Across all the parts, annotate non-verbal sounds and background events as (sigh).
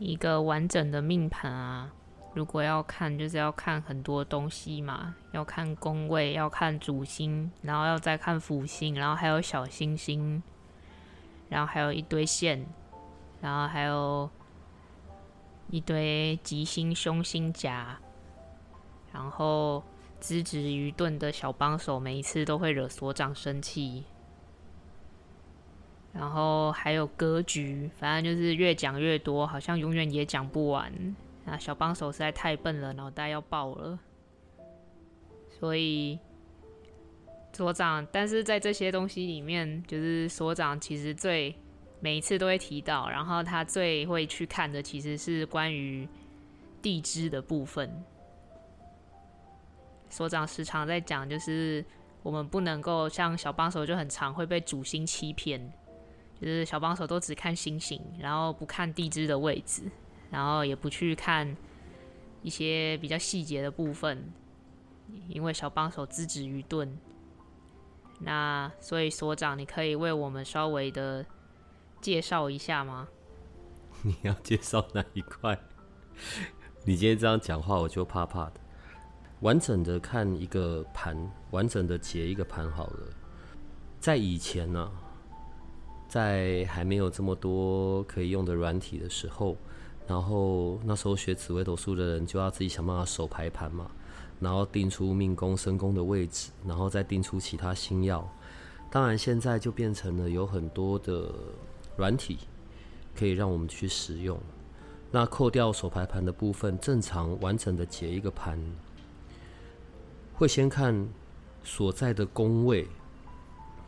一个完整的命盘啊，如果要看，就是要看很多东西嘛，要看宫位，要看主星，然后要再看辅星，然后还有小星星，然后还有一堆线，然后还有一堆吉星、凶星夹，然后资质愚钝的小帮手，每一次都会惹所长生气。然后还有格局，反正就是越讲越多，好像永远也讲不完。啊，小帮手实在太笨了，脑袋要爆了。所以所长，但是在这些东西里面，就是所长其实最每一次都会提到，然后他最会去看的其实是关于地支的部分。所长时常在讲，就是我们不能够像小帮手就很常会被主星欺骗。就是小帮手都只看星星，然后不看地支的位置，然后也不去看一些比较细节的部分，因为小帮手资质愚钝。那所以所长，你可以为我们稍微的介绍一下吗？(laughs) 你要介绍哪一块？(laughs) 你今天这样讲话，我就怕怕的。完整的看一个盘，完整的解一个盘好了。在以前呢。在还没有这么多可以用的软体的时候，然后那时候学紫微斗数的人就要自己想办法手排盘嘛，然后定出命宫、身宫的位置，然后再定出其他星耀。当然现在就变成了有很多的软体可以让我们去使用。那扣掉手排盘的部分，正常完整的解一个盘，会先看所在的宫位，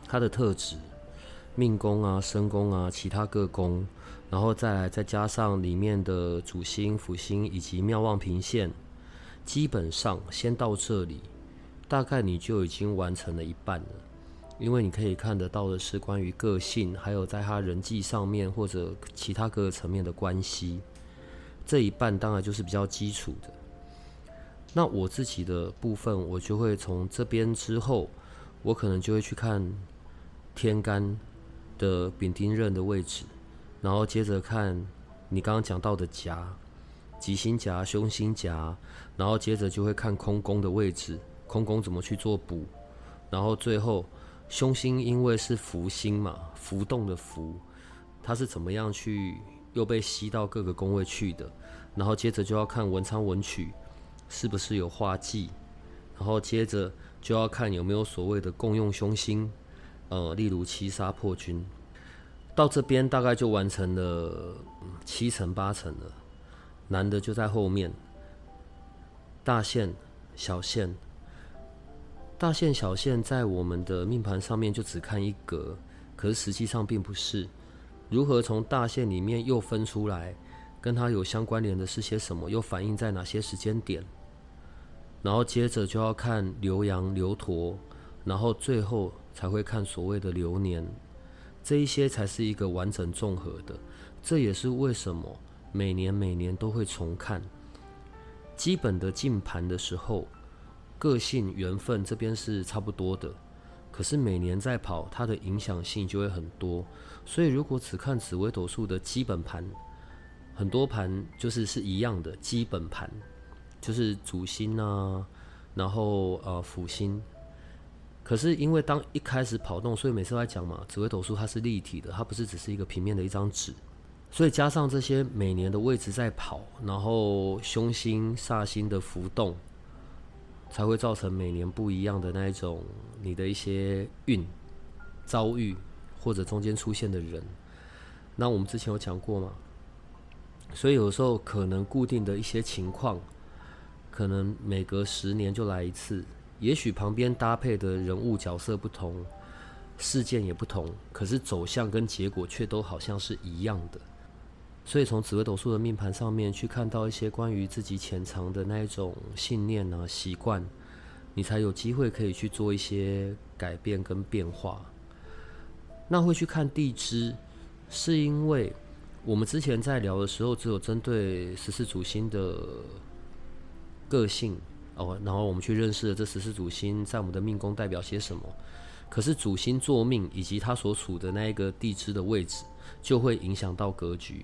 它的特质。命宫啊、身宫啊、其他各宫，然后再来再加上里面的主星、辅星以及妙望平线，基本上先到这里，大概你就已经完成了一半了。因为你可以看得到的是关于个性，还有在他人际上面或者其他各个层面的关系，这一半当然就是比较基础的。那我自己的部分，我就会从这边之后，我可能就会去看天干。的丙丁刃的位置，然后接着看你刚刚讲到的夹，吉星夹、凶星夹，然后接着就会看空宫的位置，空宫怎么去做补，然后最后凶星因为是福星嘛，浮动的浮，它是怎么样去又被吸到各个宫位去的，然后接着就要看文昌文曲是不是有化忌，然后接着就要看有没有所谓的共用凶星。呃，例如七杀破军，到这边大概就完成了七成八成了，难的就在后面。大线、小线，大线、小线在我们的命盘上面就只看一格，可是实际上并不是。如何从大线里面又分出来，跟它有相关联的是些什么，又反映在哪些时间点？然后接着就要看流阳、流驼，然后最后。才会看所谓的流年，这一些才是一个完整综合的。这也是为什么每年每年都会重看基本的进盘的时候，个性缘分这边是差不多的。可是每年在跑，它的影响性就会很多。所以如果只看紫微斗数的基本盘，很多盘就是是一样的基本盘，就是主星啊，然后呃辅星。可是因为当一开始跑动，所以每次都在讲嘛，紫微斗数它是立体的，它不是只是一个平面的一张纸，所以加上这些每年的位置在跑，然后凶星煞星的浮动，才会造成每年不一样的那一种你的一些运遭遇或者中间出现的人。那我们之前有讲过嘛，所以有时候可能固定的一些情况，可能每隔十年就来一次。也许旁边搭配的人物角色不同，事件也不同，可是走向跟结果却都好像是一样的。所以从紫微斗数的命盘上面去看到一些关于自己潜藏的那一种信念啊、习惯，你才有机会可以去做一些改变跟变化。那会去看地支，是因为我们之前在聊的时候，只有针对十四主星的个性哦，然后我们去认识了这十四主星在我们的命宫代表些什么。可是主星座命以及它所处的那一个地支的位置，就会影响到格局。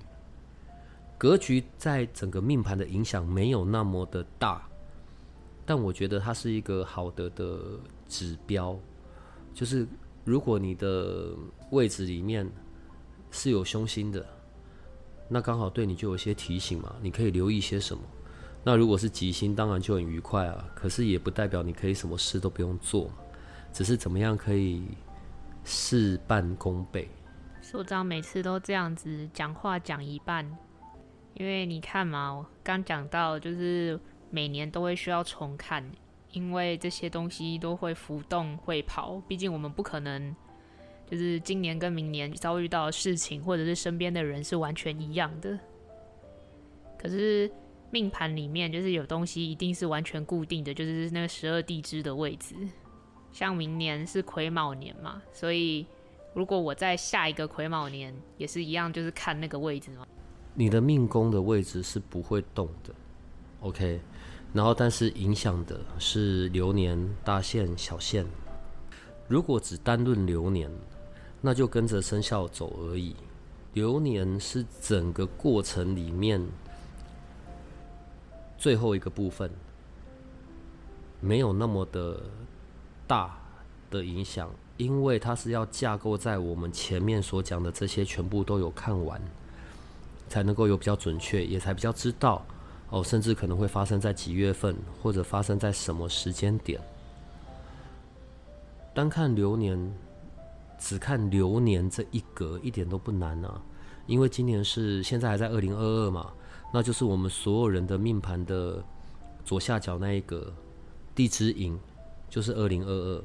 格局在整个命盘的影响没有那么的大，但我觉得它是一个好的的指标。就是如果你的位置里面是有凶星的，那刚好对你就有些提醒嘛，你可以留意些什么。那如果是吉星，当然就很愉快啊。可是也不代表你可以什么事都不用做，只是怎么样可以事半功倍。所长每次都这样子讲话讲一半。因为你看嘛，我刚讲到，就是每年都会需要重看，因为这些东西都会浮动、会跑。毕竟我们不可能，就是今年跟明年遭遇到的事情，或者是身边的人是完全一样的。可是命盘里面就是有东西一定是完全固定的，就是那个十二地支的位置。像明年是癸卯年嘛，所以如果我在下一个癸卯年也是一样，就是看那个位置嘛。你的命宫的位置是不会动的，OK，然后但是影响的是流年大限小限。如果只单论流年，那就跟着生肖走而已。流年是整个过程里面最后一个部分，没有那么的大的影响，因为它是要架构在我们前面所讲的这些全部都有看完。才能够有比较准确，也才比较知道哦，甚至可能会发生在几月份，或者发生在什么时间点。单看流年，只看流年这一格一点都不难啊，因为今年是现在还在二零二二嘛，那就是我们所有人的命盘的左下角那一格地支寅，就是二零二二，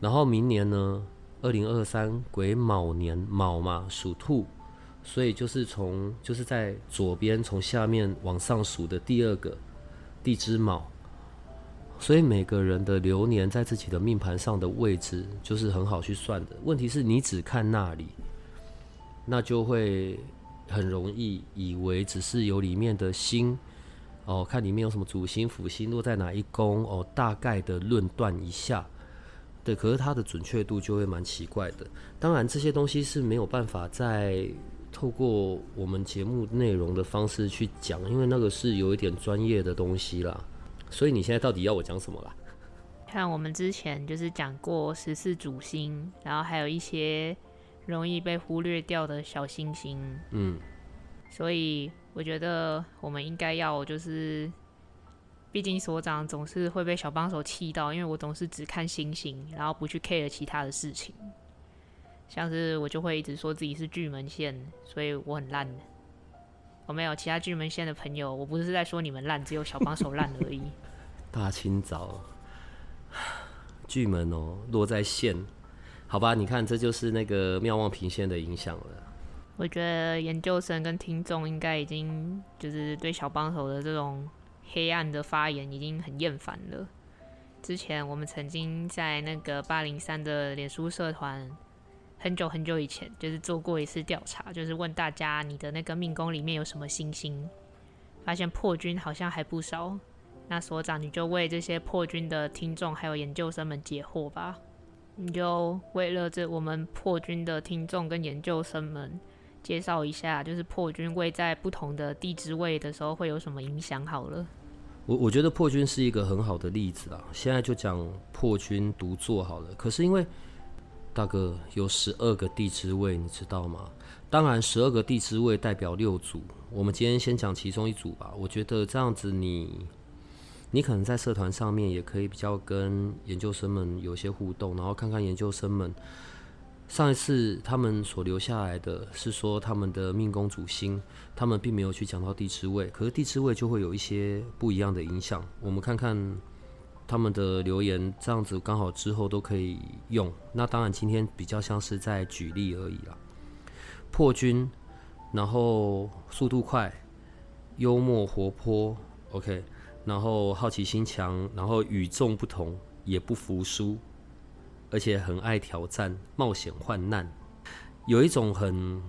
然后明年呢，二零二三癸卯年卯嘛，属兔。所以就是从就是在左边从下面往上数的第二个地支卯，所以每个人的流年在自己的命盘上的位置就是很好去算的。问题是你只看那里，那就会很容易以为只是有里面的星哦，看里面有什么主星辅星落在哪一宫哦，大概的论断一下。对，可是它的准确度就会蛮奇怪的。当然这些东西是没有办法在。透过我们节目内容的方式去讲，因为那个是有一点专业的东西啦。所以你现在到底要我讲什么啦？看我们之前就是讲过十四主星，然后还有一些容易被忽略掉的小星星。嗯，所以我觉得我们应该要就是，毕竟所长总是会被小帮手气到，因为我总是只看星星，然后不去 care 其他的事情。像是我就会一直说自己是巨门线，所以我很烂的。我没有其他巨门线的朋友，我不是在说你们烂，只有小帮手烂而已。(laughs) 大清早，(sighs) 巨门哦，落在线，好吧？你看，这就是那个妙望平线的影响了。我觉得研究生跟听众应该已经就是对小帮手的这种黑暗的发言已经很厌烦了。之前我们曾经在那个八零三的脸书社团。很久很久以前，就是做过一次调查，就是问大家你的那个命宫里面有什么星星，发现破军好像还不少。那所长你就为这些破军的听众还有研究生们解惑吧。你就为了这我们破军的听众跟研究生们介绍一下，就是破军位在不同的地支位的时候会有什么影响。好了，我我觉得破军是一个很好的例子啊。现在就讲破军独坐好了。可是因为大哥有十二个地支位，你知道吗？当然，十二个地支位代表六组。我们今天先讲其中一组吧。我觉得这样子，你你可能在社团上面也可以比较跟研究生们有些互动，然后看看研究生们上一次他们所留下来的是说他们的命宫主星，他们并没有去讲到地支位，可是地支位就会有一些不一样的影响。我们看看。他们的留言这样子刚好之后都可以用。那当然今天比较像是在举例而已啦。破军然后速度快，幽默活泼，OK，然后好奇心强，然后与众不同，也不服输，而且很爱挑战、冒险、患难，有一种很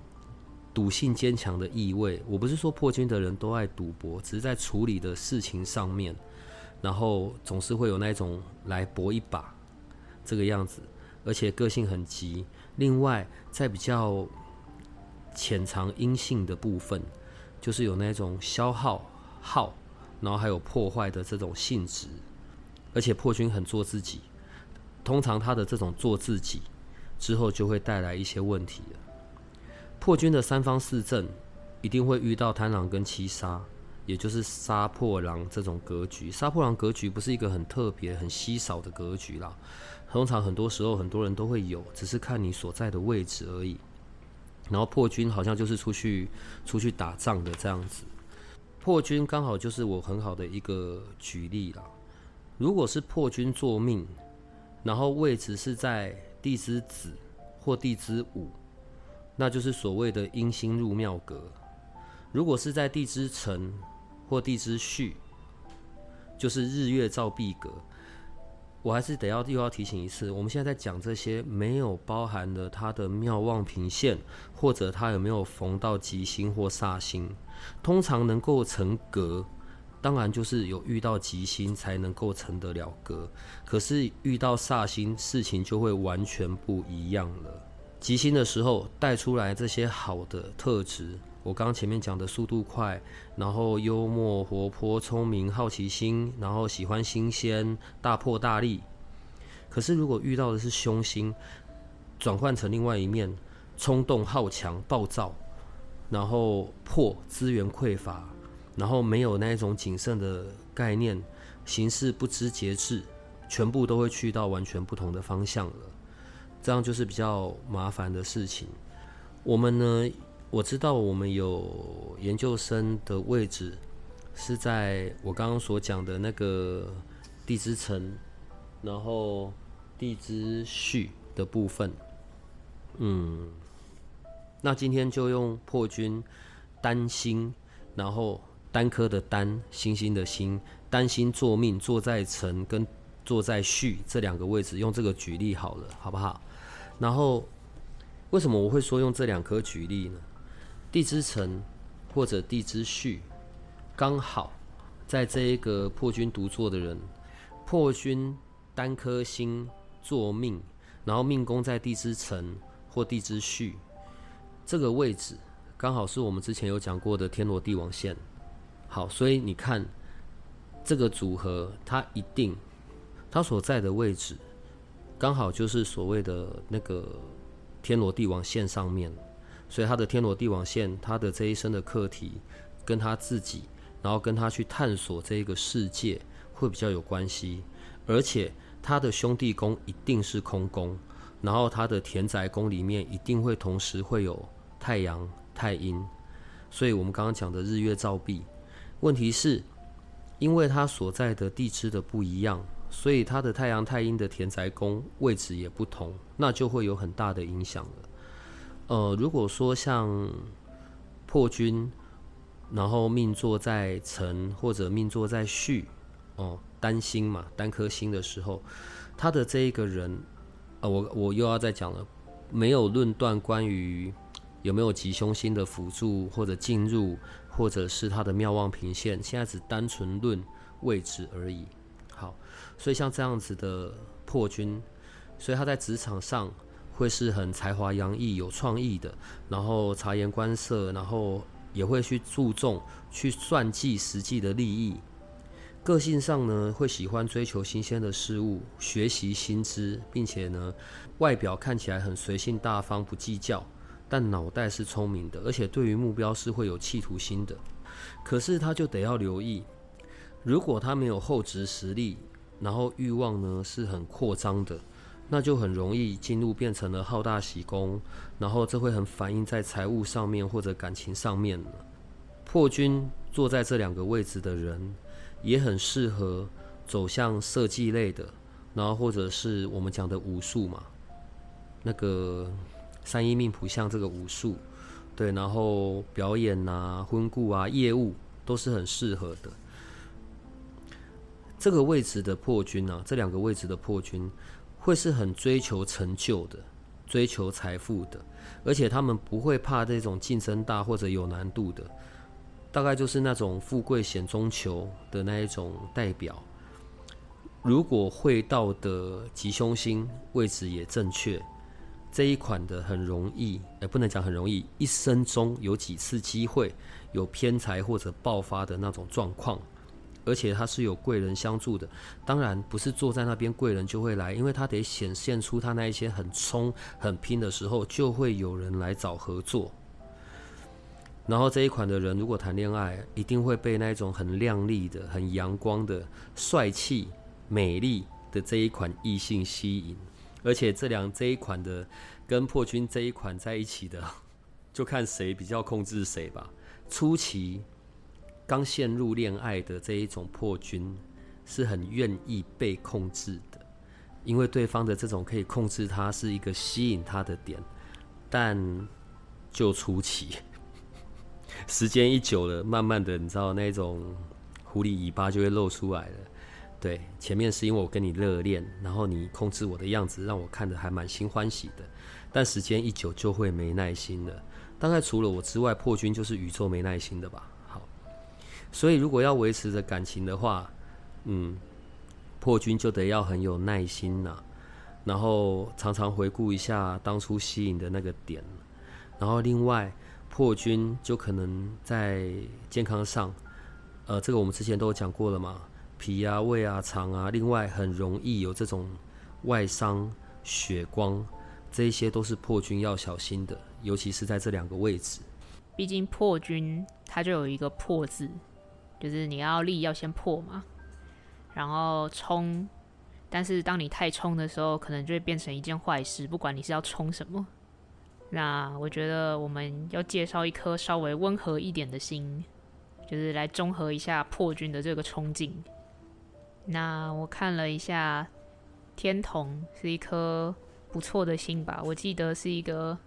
赌性坚强的意味。我不是说破军的人都爱赌博，只是在处理的事情上面，然后总是会有那种来搏一把这个样子，而且个性很急。另外，在比较潜藏阴性的部分，就是有那种消耗、耗，然后还有破坏的这种性质，而且破军很做自己，通常他的这种做自己之后，就会带来一些问题。破军的三方四正一定会遇到贪狼跟七杀，也就是杀破狼这种格局。杀破狼格局不是一个很特别、很稀少的格局啦，通常很多时候很多人都会有，只是看你所在的位置而已。然后破军好像就是出去出去打仗的这样子，破军刚好就是我很好的一个举例啦。如果是破军作命，然后位置是在地支子或地支午，那就是所谓的阴星入庙格；如果是在地支辰或地支戌，就是日月照壁格。我还是得要又要提醒一次，我们现在在讲这些没有包含了他的妙望平线，或者他有没有逢到吉星或煞星。通常能够成格，当然就是有遇到吉星才能够成得了格。可是遇到煞星，事情就会完全不一样了。吉星的时候带出来这些好的特质。我刚刚前面讲的速度快，然后幽默、活泼、聪明、好奇心，然后喜欢新鲜、大破大立。可是如果遇到的是凶星，转换成另外一面，冲动、好强、暴躁，然后破资源匮乏，然后没有那一种谨慎的概念，行事不知节制，全部都会去到完全不同的方向了。这样就是比较麻烦的事情。我们呢？我知道我们有研究生的位置是在我刚刚所讲的那个地支层，然后地支序的部分。嗯，那今天就用破军单星，然后单颗的单，星星的星，单星坐命坐在辰跟坐在戌这两个位置，用这个举例好了，好不好？然后为什么我会说用这两颗举例呢？地支辰或者地支戌，刚好在这一个破军独坐的人，破军单颗星坐命，然后命宫在地支辰或地支戌这个位置，刚好是我们之前有讲过的天罗地网线。好，所以你看这个组合，它一定它所在的位置，刚好就是所谓的那个天罗地网线上面。所以他的天罗地网线，他的这一生的课题，跟他自己，然后跟他去探索这一个世界，会比较有关系。而且他的兄弟宫一定是空宫，然后他的田宅宫里面一定会同时会有太阳、太阴。所以我们刚刚讲的日月照壁，问题是，因为他所在的地支的不一样，所以他的太阳、太阴的田宅宫位置也不同，那就会有很大的影响了。呃，如果说像破军，然后命座在辰或者命座在戌，哦，单星嘛，单颗星的时候，他的这一个人，呃，我我又要再讲了，没有论断关于有没有吉凶星的辅助或者进入，或者是他的妙望平线，现在只单纯论位置而已。好，所以像这样子的破军，所以他在职场上。会是很才华洋溢、有创意的，然后察言观色，然后也会去注重去算计实际的利益。个性上呢，会喜欢追求新鲜的事物，学习新知，并且呢，外表看起来很随性大方，不计较，但脑袋是聪明的，而且对于目标是会有企图心的。可是他就得要留意，如果他没有厚植实力，然后欲望呢是很扩张的。那就很容易进入变成了好大喜功，然后这会很反映在财务上面或者感情上面。破军坐在这两个位置的人，也很适合走向设计类的，然后或者是我们讲的武术嘛，那个三一命谱像这个武术对，然后表演啊、婚故啊、业务都是很适合的。这个位置的破军啊，这两个位置的破军会是很追求成就的，追求财富的，而且他们不会怕这种竞争大或者有难度的，大概就是那种富贵险中求的那一种代表。如果会到的吉凶星位置也正确，这一款的很容易，也不能讲很容易，一生中有几次机会有偏财或者爆发的那种状况。而且他是有贵人相助的，当然不是坐在那边贵人就会来，因为他得显现出他那一些很冲、很拼的时候，就会有人来找合作。然后这一款的人如果谈恋爱，一定会被那种很亮丽的、很阳光的、帅气、美丽的这一款异性吸引。而且这两这一款的跟破军这一款在一起的，(laughs) 就看谁比较控制谁吧。初期。刚陷入恋爱的这一种破军，是很愿意被控制的，因为对方的这种可以控制他是一个吸引他的点，但就初期，(laughs) 时间一久了，慢慢的，你知道那种狐狸尾巴就会露出来了。对，前面是因为我跟你热恋，然后你控制我的样子，让我看的还蛮心欢喜的，但时间一久就会没耐心了。大概除了我之外，破军就是宇宙没耐心的吧。所以，如果要维持着感情的话，嗯，破军就得要很有耐心呐，然后常常回顾一下当初吸引的那个点，然后另外破军就可能在健康上，呃，这个我们之前都有讲过了嘛，脾啊、胃啊、肠啊，另外很容易有这种外伤、血光，这些都是破军要小心的，尤其是在这两个位置。毕竟破军它就有一个破字。就是你要力要先破嘛，然后冲，但是当你太冲的时候，可能就会变成一件坏事。不管你是要冲什么，那我觉得我们要介绍一颗稍微温和一点的心，就是来中和一下破军的这个冲劲。那我看了一下，天童是一颗不错的心吧，我记得是一个。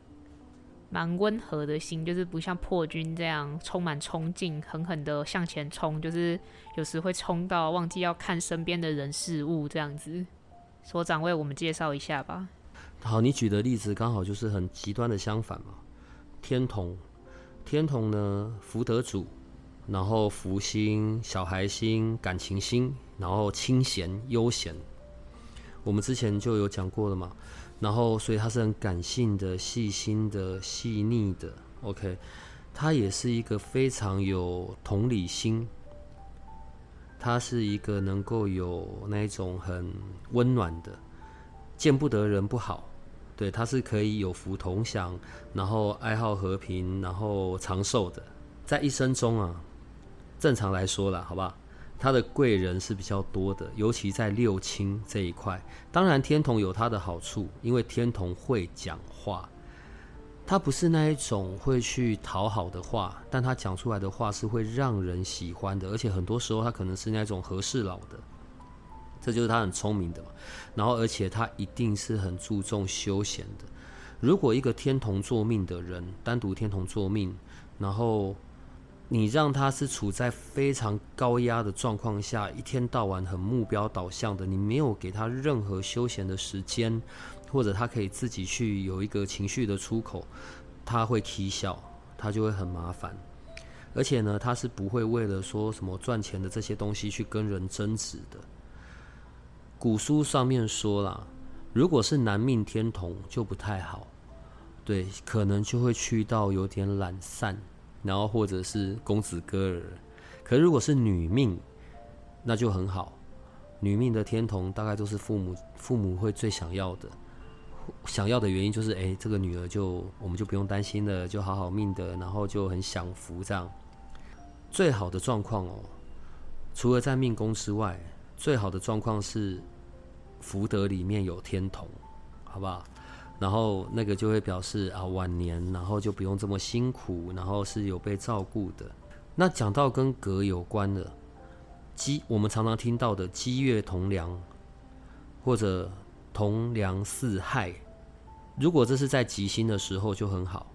蛮温和的心，就是不像破军这样充满冲劲，狠狠的向前冲，就是有时会冲到忘记要看身边的人事物这样子。所长为我们介绍一下吧。好，你举的例子刚好就是很极端的相反嘛。天同，天同呢，福德主，然后福星、小孩星、感情星，然后清闲悠闲。我们之前就有讲过了嘛。然后，所以他是很感性的、细心的、细腻的。OK，他也是一个非常有同理心。他是一个能够有那种很温暖的，见不得人不好。对，他是可以有福同享，然后爱好和平，然后长寿的。在一生中啊，正常来说了，好不好？他的贵人是比较多的，尤其在六亲这一块。当然，天同有他的好处，因为天同会讲话，他不是那一种会去讨好的话，但他讲出来的话是会让人喜欢的，而且很多时候他可能是那种和事佬的，这就是他很聪明的嘛。然后，而且他一定是很注重休闲的。如果一个天同作命的人，单独天同作命，然后。你让他是处在非常高压的状况下，一天到晚很目标导向的，你没有给他任何休闲的时间，或者他可以自己去有一个情绪的出口，他会啼笑，他就会很麻烦。而且呢，他是不会为了说什么赚钱的这些东西去跟人争执的。古书上面说了，如果是男命天同就不太好，对，可能就会去到有点懒散。然后或者是公子哥儿，可如果是女命，那就很好。女命的天同大概都是父母父母会最想要的，想要的原因就是，哎，这个女儿就我们就不用担心了，就好好命的，然后就很享福这样。最好的状况哦，除了在命宫之外，最好的状况是福德里面有天同，好不好？然后那个就会表示啊晚年，然后就不用这么辛苦，然后是有被照顾的。那讲到跟格有关的积，我们常常听到的积月同梁，或者同梁四害，如果这是在吉星的时候就很好。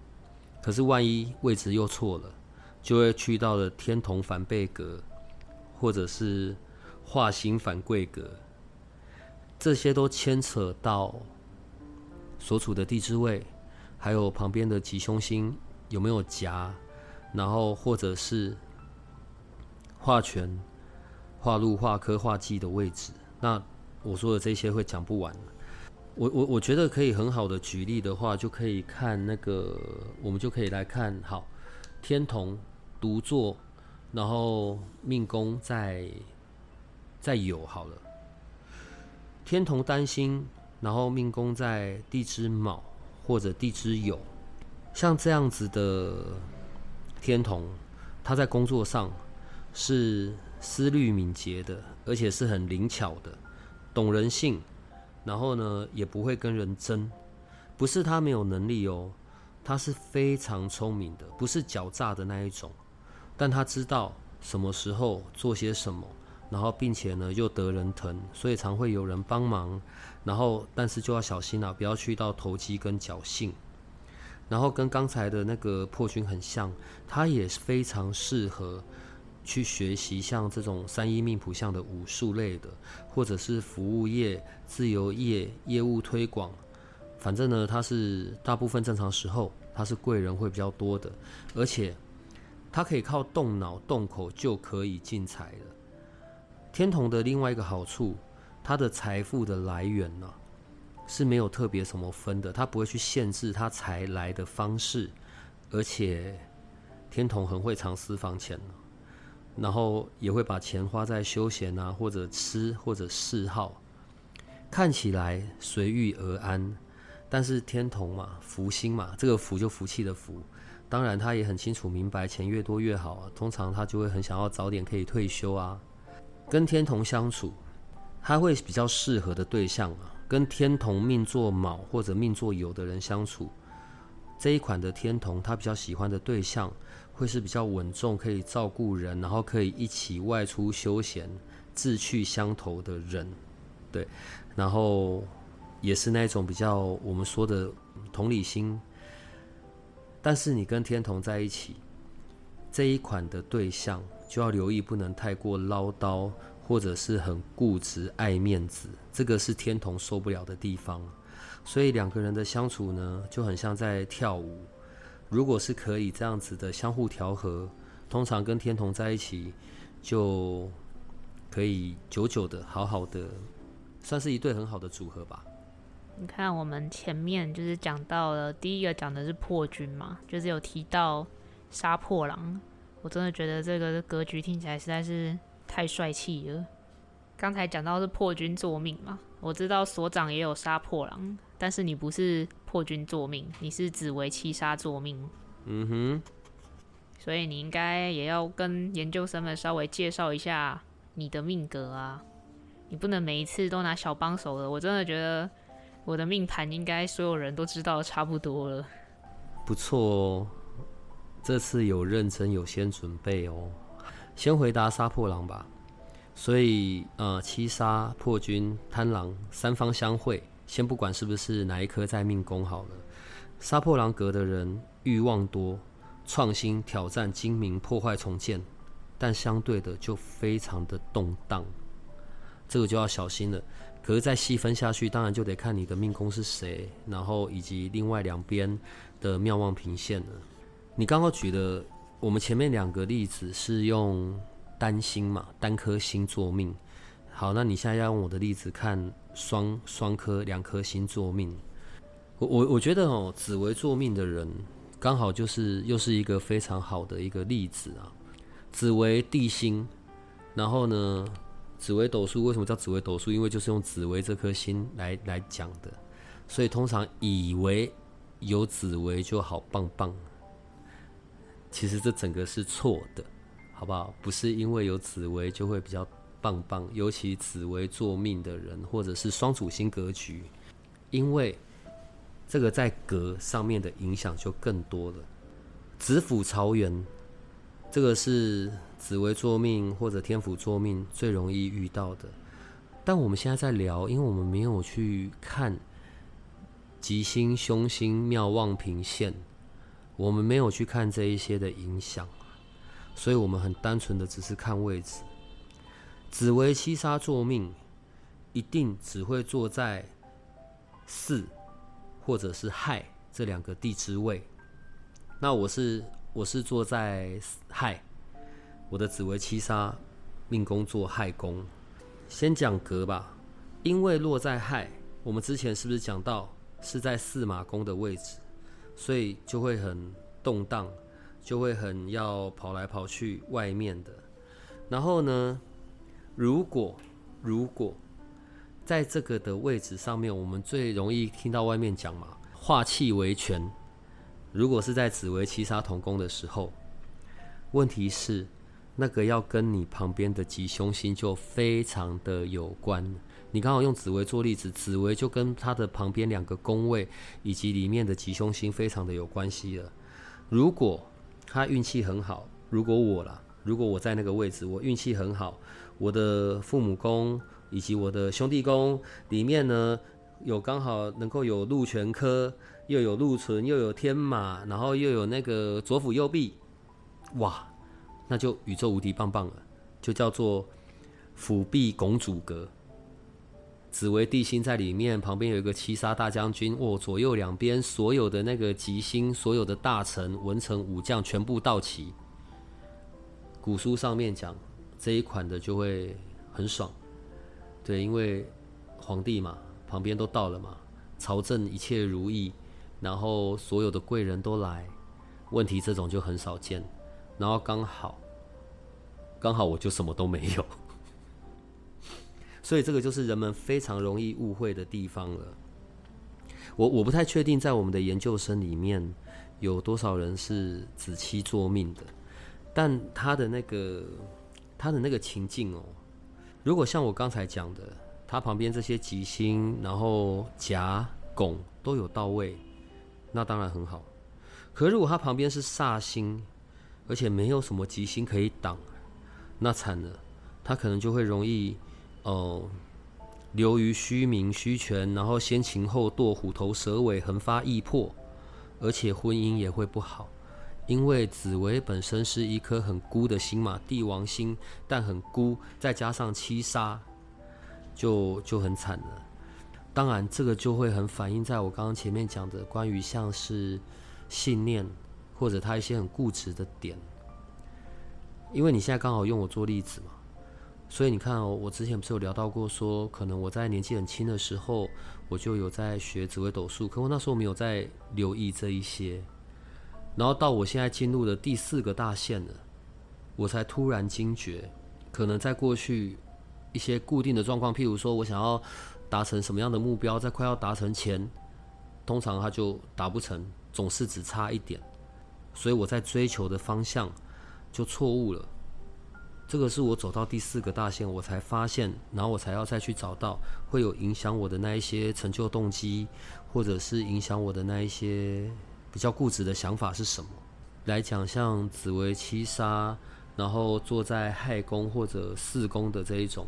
可是万一位置又错了，就会去到了天同反背格，或者是化形反贵格，这些都牵扯到所处的地支位，还有旁边的吉凶星有没有夹，然后或者是化权、化禄、化科、化忌的位置。那我说的这些会讲不完。我我我觉得可以很好的举例的话，就可以看那个，我们就可以来看好天同独坐，然后命宫在在有好了。天同担心，然后命宫在地支卯或者地支酉，像这样子的天同，他在工作上是思虑敏捷的，而且是很灵巧的，懂人性。然后呢，也不会跟人争，不是他没有能力哦，他是非常聪明的，不是狡诈的那一种，但他知道什么时候做些什么，然后并且呢又得人疼，所以常会有人帮忙，然后但是就要小心啊，不要去到投机跟侥幸，然后跟刚才的那个破军很像，他也非常适合。去学习像这种三一命谱像的武术类的，或者是服务业、自由业、业务推广，反正呢，它是大部分正常时候，它是贵人会比较多的，而且它可以靠动脑动口就可以进财了。天同的另外一个好处，他的财富的来源呢是没有特别什么分的，他不会去限制他财来的方式，而且天同很会藏私房钱然后也会把钱花在休闲啊，或者吃，或者嗜好，看起来随遇而安。但是天同嘛，福星嘛，这个福就福气的福。当然他也很清楚明白，钱越多越好啊。通常他就会很想要早点可以退休啊。跟天同相处，他会比较适合的对象啊，跟天同命座卯或者命座酉的人相处，这一款的天同他比较喜欢的对象。会是比较稳重，可以照顾人，然后可以一起外出休闲、志趣相投的人，对，然后也是那种比较我们说的同理心。但是你跟天同在一起，这一款的对象就要留意，不能太过唠叨，或者是很固执、爱面子，这个是天同受不了的地方。所以两个人的相处呢，就很像在跳舞。如果是可以这样子的相互调和，通常跟天同在一起，就可以久久的好好的，算是一对很好的组合吧。你看，我们前面就是讲到了第一个讲的是破军嘛，就是有提到杀破狼，我真的觉得这个格局听起来实在是太帅气了。刚才讲到是破军作命嘛，我知道所长也有杀破狼。但是你不是破军作命，你是紫薇七杀作命。嗯哼，所以你应该也要跟研究生们稍微介绍一下你的命格啊。你不能每一次都拿小帮手的，我真的觉得我的命盘应该所有人都知道差不多了。不错哦，这次有认真有先准备哦。先回答杀破狼吧。所以呃，七杀破军贪狼三方相会。先不管是不是哪一颗在命宫好了，杀破狼格的人欲望多、创新、挑战、精明、破坏、重建，但相对的就非常的动荡，这个就要小心了。可是再细分下去，当然就得看你的命宫是谁，然后以及另外两边的妙望平线了。你刚刚举的我们前面两个例子是用单星嘛，单颗星座命。好，那你现在要用我的例子看。双双颗两颗星座命，我我我觉得哦，紫薇座命的人刚好就是又是一个非常好的一个例子啊。紫薇地星，然后呢，紫薇斗数为什么叫紫薇斗数？因为就是用紫薇这颗星来来讲的，所以通常以为有紫薇就好棒棒，其实这整个是错的，好不好？不是因为有紫薇就会比较。棒棒，尤其紫薇做命的人，或者是双主星格局，因为这个在格上面的影响就更多了。子府朝元，这个是紫薇做命或者天府做命最容易遇到的。但我们现在在聊，因为我们没有去看吉星、凶星、妙望平线，我们没有去看这一些的影响，所以我们很单纯的只是看位置。紫微七杀坐命，一定只会坐在巳或者是亥这两个地支位。那我是我是坐在亥，我的紫微七杀命宫做亥宫。先讲格吧，因为落在亥，我们之前是不是讲到是在四马宫的位置，所以就会很动荡，就会很要跑来跑去外面的。然后呢？如果如果在这个的位置上面，我们最容易听到外面讲嘛，化气为权。如果是在紫微七杀同宫的时候，问题是那个要跟你旁边的吉凶星就非常的有关。你刚好用紫薇做例子，紫薇就跟它的旁边两个宫位以及里面的吉凶星非常的有关系了。如果他运气很好，如果我啦，如果我在那个位置，我运气很好。我的父母宫以及我的兄弟宫里面呢，有刚好能够有禄全科，又有禄存，又有天马，然后又有那个左辅右弼，哇，那就宇宙无敌棒棒了，就叫做辅弼拱主格。紫薇地星在里面，旁边有一个七杀大将军，哦，左右两边所有的那个吉星，所有的大臣、文臣、武将全部到齐。古书上面讲。这一款的就会很爽，对，因为皇帝嘛，旁边都到了嘛，朝政一切如意，然后所有的贵人都来，问题这种就很少见，然后刚好，刚好我就什么都没有，所以这个就是人们非常容易误会的地方了。我我不太确定在我们的研究生里面有多少人是子期作命的，但他的那个。他的那个情境哦，如果像我刚才讲的，他旁边这些吉星，然后甲拱都有到位，那当然很好。可如果他旁边是煞星，而且没有什么吉星可以挡，那惨了，他可能就会容易哦流于虚名虚权，然后先擒后剁，虎头蛇尾，横发易破，而且婚姻也会不好。因为紫薇本身是一颗很孤的星嘛，帝王星，但很孤，再加上七杀，就就很惨了。当然，这个就会很反映在我刚刚前面讲的关于像是信念或者他一些很固执的点。因为你现在刚好用我做例子嘛，所以你看哦，我之前不是有聊到过，说可能我在年纪很轻的时候，我就有在学紫微斗数，可我那时候没有在留意这一些。然后到我现在进入的第四个大线了，我才突然惊觉，可能在过去一些固定的状况，譬如说我想要达成什么样的目标，在快要达成前，通常它就达不成，总是只差一点，所以我在追求的方向就错误了。这个是我走到第四个大线，我才发现，然后我才要再去找到会有影响我的那一些成就动机，或者是影响我的那一些。比较固执的想法是什么？来讲，像紫薇七杀，然后坐在亥宫或者巳宫的这一种，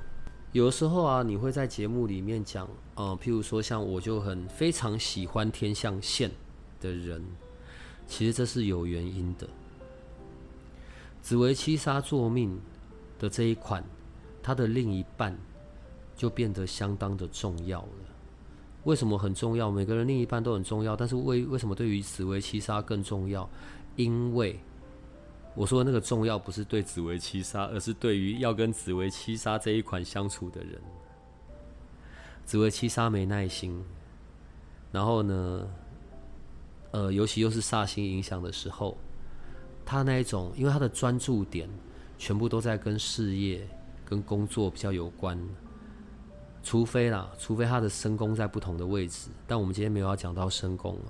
有的时候啊，你会在节目里面讲，呃，譬如说像我就很非常喜欢天象线的人，其实这是有原因的。紫薇七杀坐命的这一款，他的另一半就变得相当的重要了。为什么很重要？每个人另一半都很重要，但是为为什么对于紫薇七杀更重要？因为我说的那个重要不是对紫薇七杀，而是对于要跟紫薇七杀这一款相处的人。紫薇七杀没耐心，然后呢，呃，尤其又是煞星影响的时候，他那一种，因为他的专注点全部都在跟事业、跟工作比较有关。除非啦，除非他的身宫在不同的位置，但我们今天没有要讲到身宫啊。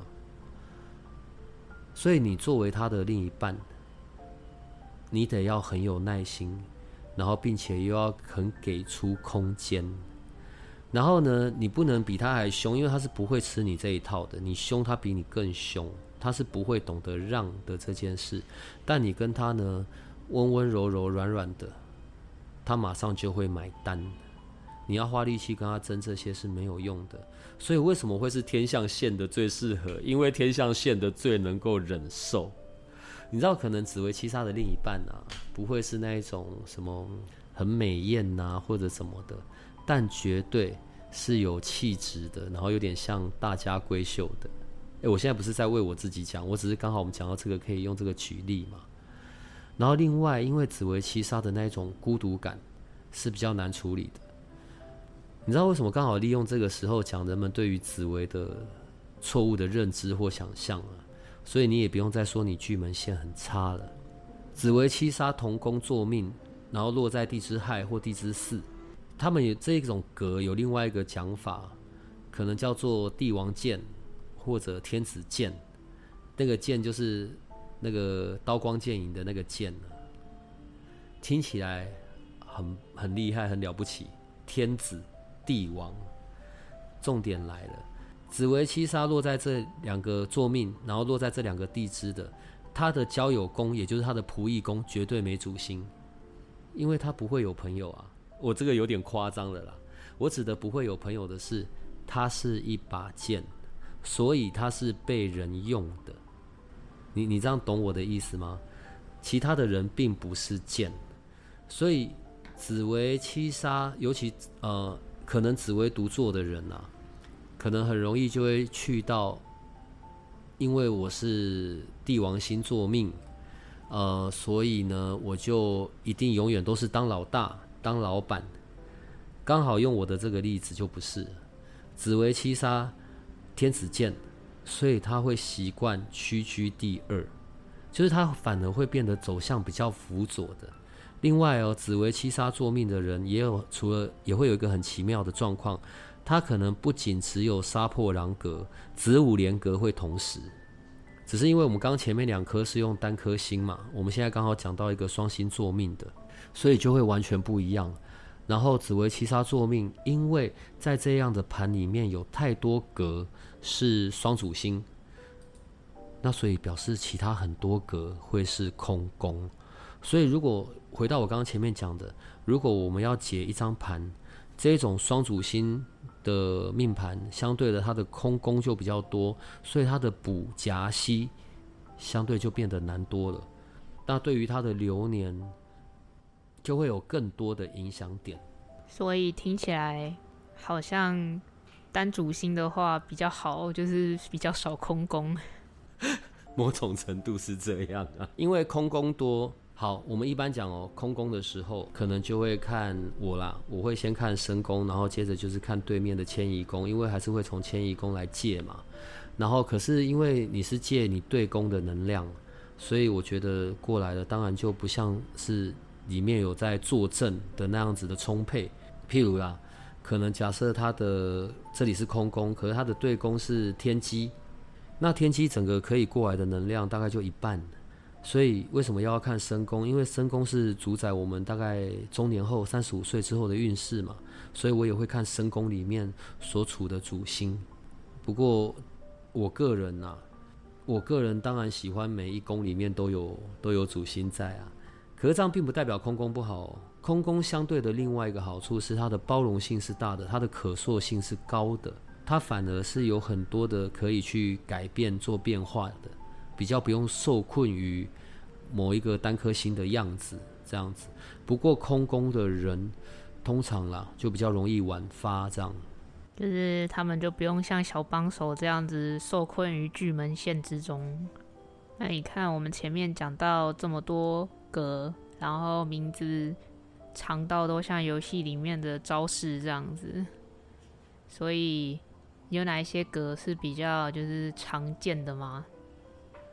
所以你作为他的另一半，你得要很有耐心，然后并且又要肯给出空间。然后呢，你不能比他还凶，因为他是不会吃你这一套的。你凶他比你更凶，他是不会懂得让的这件事。但你跟他呢，温温柔柔、软软的，他马上就会买单。你要花力气跟他争这些是没有用的。所以为什么会是天象线的最适合？因为天象线的最能够忍受。你知道，可能紫薇七杀的另一半啊，不会是那一种什么很美艳呐，或者什么的，但绝对是有气质的，然后有点像大家闺秀的。诶，我现在不是在为我自己讲，我只是刚好我们讲到这个，可以用这个举例嘛。然后另外，因为紫薇七杀的那种孤独感是比较难处理的。你知道为什么刚好利用这个时候讲人们对于紫薇的错误的认知或想象啊？所以你也不用再说你巨门线很差了。紫微七杀同宫坐命，然后落在地支亥或地支巳，他们有这种格有另外一个讲法，可能叫做帝王剑或者天子剑。那个剑就是那个刀光剑影的那个剑呢听起来很很厉害，很了不起。天子、帝王，重点来了。紫薇七杀落在这两个座命，然后落在这两个地支的，他的交友宫，也就是他的仆役宫，绝对没主星，因为他不会有朋友啊。我这个有点夸张了啦。我指的不会有朋友的是，他是一把剑，所以他是被人用的。你你这样懂我的意思吗？其他的人并不是剑，所以紫薇七杀，尤其呃，可能紫薇独坐的人啊。可能很容易就会去到，因为我是帝王星座命，呃，所以呢，我就一定永远都是当老大、当老板。刚好用我的这个例子就不是，紫薇七杀天子剑，所以他会习惯屈居第二，就是他反而会变得走向比较辅佐的。另外哦，紫薇七杀作命的人也有，除了也会有一个很奇妙的状况。他可能不仅只有杀破狼格、子午连格会同时，只是因为我们刚刚前面两颗是用单颗星嘛，我们现在刚好讲到一个双星座命的，所以就会完全不一样。然后紫微七杀座命，因为在这样的盘里面有太多格是双主星，那所以表示其他很多格会是空宫。所以如果回到我刚刚前面讲的，如果我们要解一张盘，这种双主星。的命盘相对的，它的空宫就比较多，所以它的补夹息相对就变得难多了。那对于它的流年，就会有更多的影响点。所以听起来好像单主星的话比较好，就是比较少空宫。(laughs) 某种程度是这样啊，因为空宫多。好，我们一般讲哦，空宫的时候，可能就会看我啦，我会先看申宫，然后接着就是看对面的迁移宫，因为还是会从迁移宫来借嘛。然后可是因为你是借你对宫的能量，所以我觉得过来的当然就不像是里面有在坐镇的那样子的充沛。譬如啦，可能假设他的这里是空宫，可是他的对宫是天机，那天机整个可以过来的能量大概就一半。所以为什么要看身宫？因为身宫是主宰我们大概中年后三十五岁之后的运势嘛，所以我也会看身宫里面所处的主星。不过我个人呐，我个人当然喜欢每一宫里面都有都有主星在啊。可是这样并不代表空宫不好，空宫相对的另外一个好处是它的包容性是大的，它的可塑性是高的，它反而是有很多的可以去改变做变化的。比较不用受困于某一个单颗星的样子，这样子。不过空宫的人通常啦，就比较容易晚发，这样。就是他们就不用像小帮手这样子受困于巨门线之中。那你看，我们前面讲到这么多格，然后名字长到都像游戏里面的招式这样子，所以有哪一些格是比较就是常见的吗？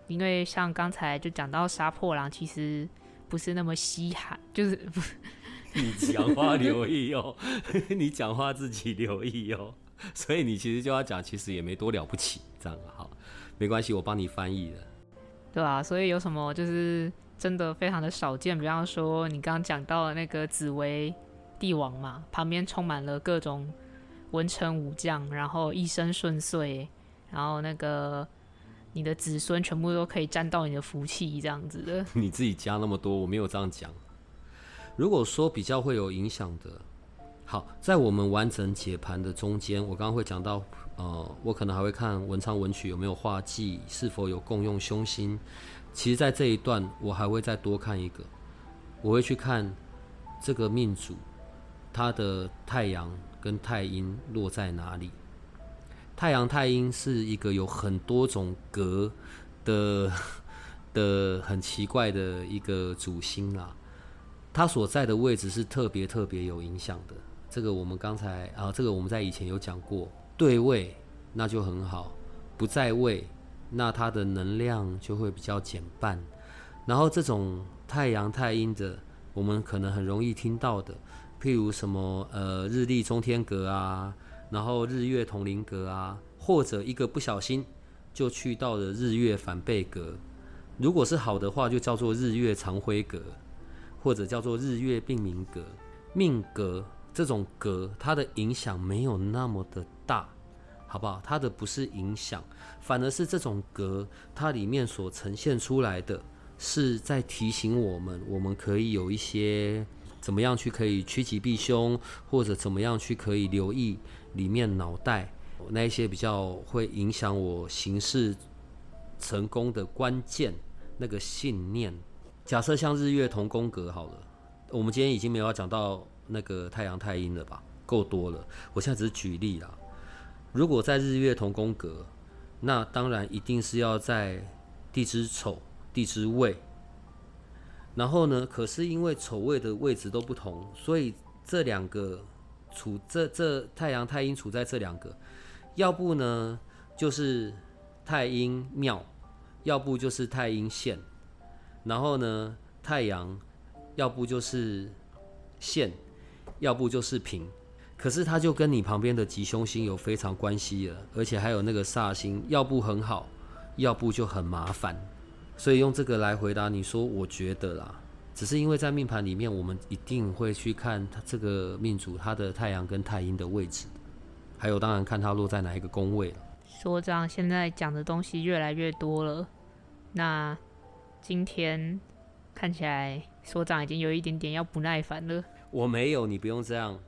因为像刚才就讲到杀破狼，其实不是那么稀罕，就是不。(laughs) 你讲话 (laughs) 留意哦，(laughs) 你讲话自己留意哦，所以你其实就要讲，其实也没多了不起，这样好，没关系，我帮你翻译了。对啊，所以有什么就是真的非常的少见，比方说你刚刚讲到的那个紫薇帝王嘛，旁边充满了各种文臣武将，然后一生顺遂，然后那个。你的子孙全部都可以沾到你的福气，这样子的。(laughs) 你自己加那么多，我没有这样讲。如果说比较会有影响的，好，在我们完整解盘的中间，我刚刚会讲到，呃，我可能还会看文昌文曲有没有画忌，是否有共用凶星。其实，在这一段，我还会再多看一个，我会去看这个命主他的太阳跟太阴落在哪里。太阳太阴是一个有很多种格的 (laughs) 的很奇怪的一个主星啦，它所在的位置是特别特别有影响的。这个我们刚才啊，这个我们在以前有讲过，对位那就很好，不在位那它的能量就会比较减半。然后这种太阳太阴的，我们可能很容易听到的，譬如什么呃日历中天格啊。然后日月同林格啊，或者一个不小心就去到了日月反背格，如果是好的话，就叫做日月长辉格，或者叫做日月并明格。命格这种格，它的影响没有那么的大，好不好？它的不是影响，反而是这种格，它里面所呈现出来的是在提醒我们，我们可以有一些怎么样去可以趋吉避凶，或者怎么样去可以留意。里面脑袋那一些比较会影响我行事成功的关键那个信念，假设像日月同宫格好了，我们今天已经没有要讲到那个太阳太阴了吧？够多了，我现在只是举例啦。如果在日月同宫格，那当然一定是要在地支丑、地支未。然后呢，可是因为丑位的位置都不同，所以这两个。处这这太阳太阴处在这两个，要不呢就是太阴庙，要不就是太阴线，然后呢太阳要不就是线，要不就是平，可是它就跟你旁边的吉凶星有非常关系了，而且还有那个煞星，要不很好，要不就很麻烦，所以用这个来回答你说，我觉得啦。只是因为在命盘里面，我们一定会去看他这个命主他的太阳跟太阴的位置，还有当然看他落在哪一个宫位了。所长现在讲的东西越来越多了，那今天看起来所长已经有一点点要不耐烦了。我没有，你不用这样，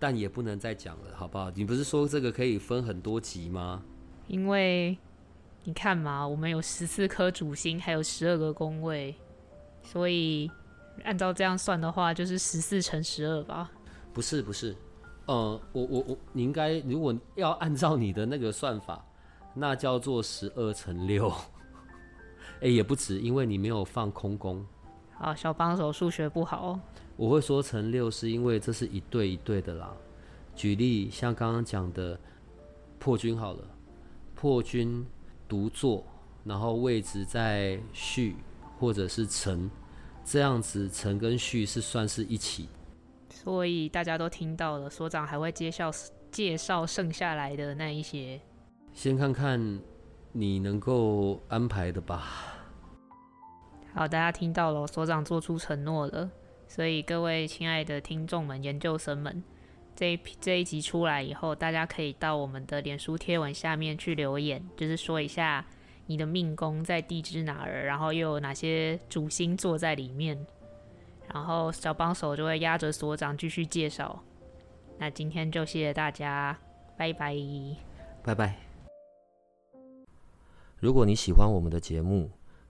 但也不能再讲了，好不好？你不是说这个可以分很多集吗？因为你看嘛，我们有十四颗主星，还有十二个宫位。所以，按照这样算的话，就是十四乘十二吧？不是，不是，呃，我我我，你应该如果要按照你的那个算法，那叫做十二乘六。(laughs) 哎，也不止，因为你没有放空宫。好，小帮手数学不好。我会说成六，是因为这是一对一对的啦。举例，像刚刚讲的破军好了，破军独坐，然后位置在序。或者是成，这样子成跟序是算是一起，所以大家都听到了。所长还会介绍介绍剩下来的那一些，先看看你能够安排的吧。好，大家听到了，所长做出承诺了。所以各位亲爱的听众们、研究生们，这一这一集出来以后，大家可以到我们的脸书贴文下面去留言，就是说一下。你的命宫在地支哪儿？然后又有哪些主星坐在里面？然后小帮手就会压着所长继续介绍。那今天就谢谢大家，拜拜，拜拜。如果你喜欢我们的节目，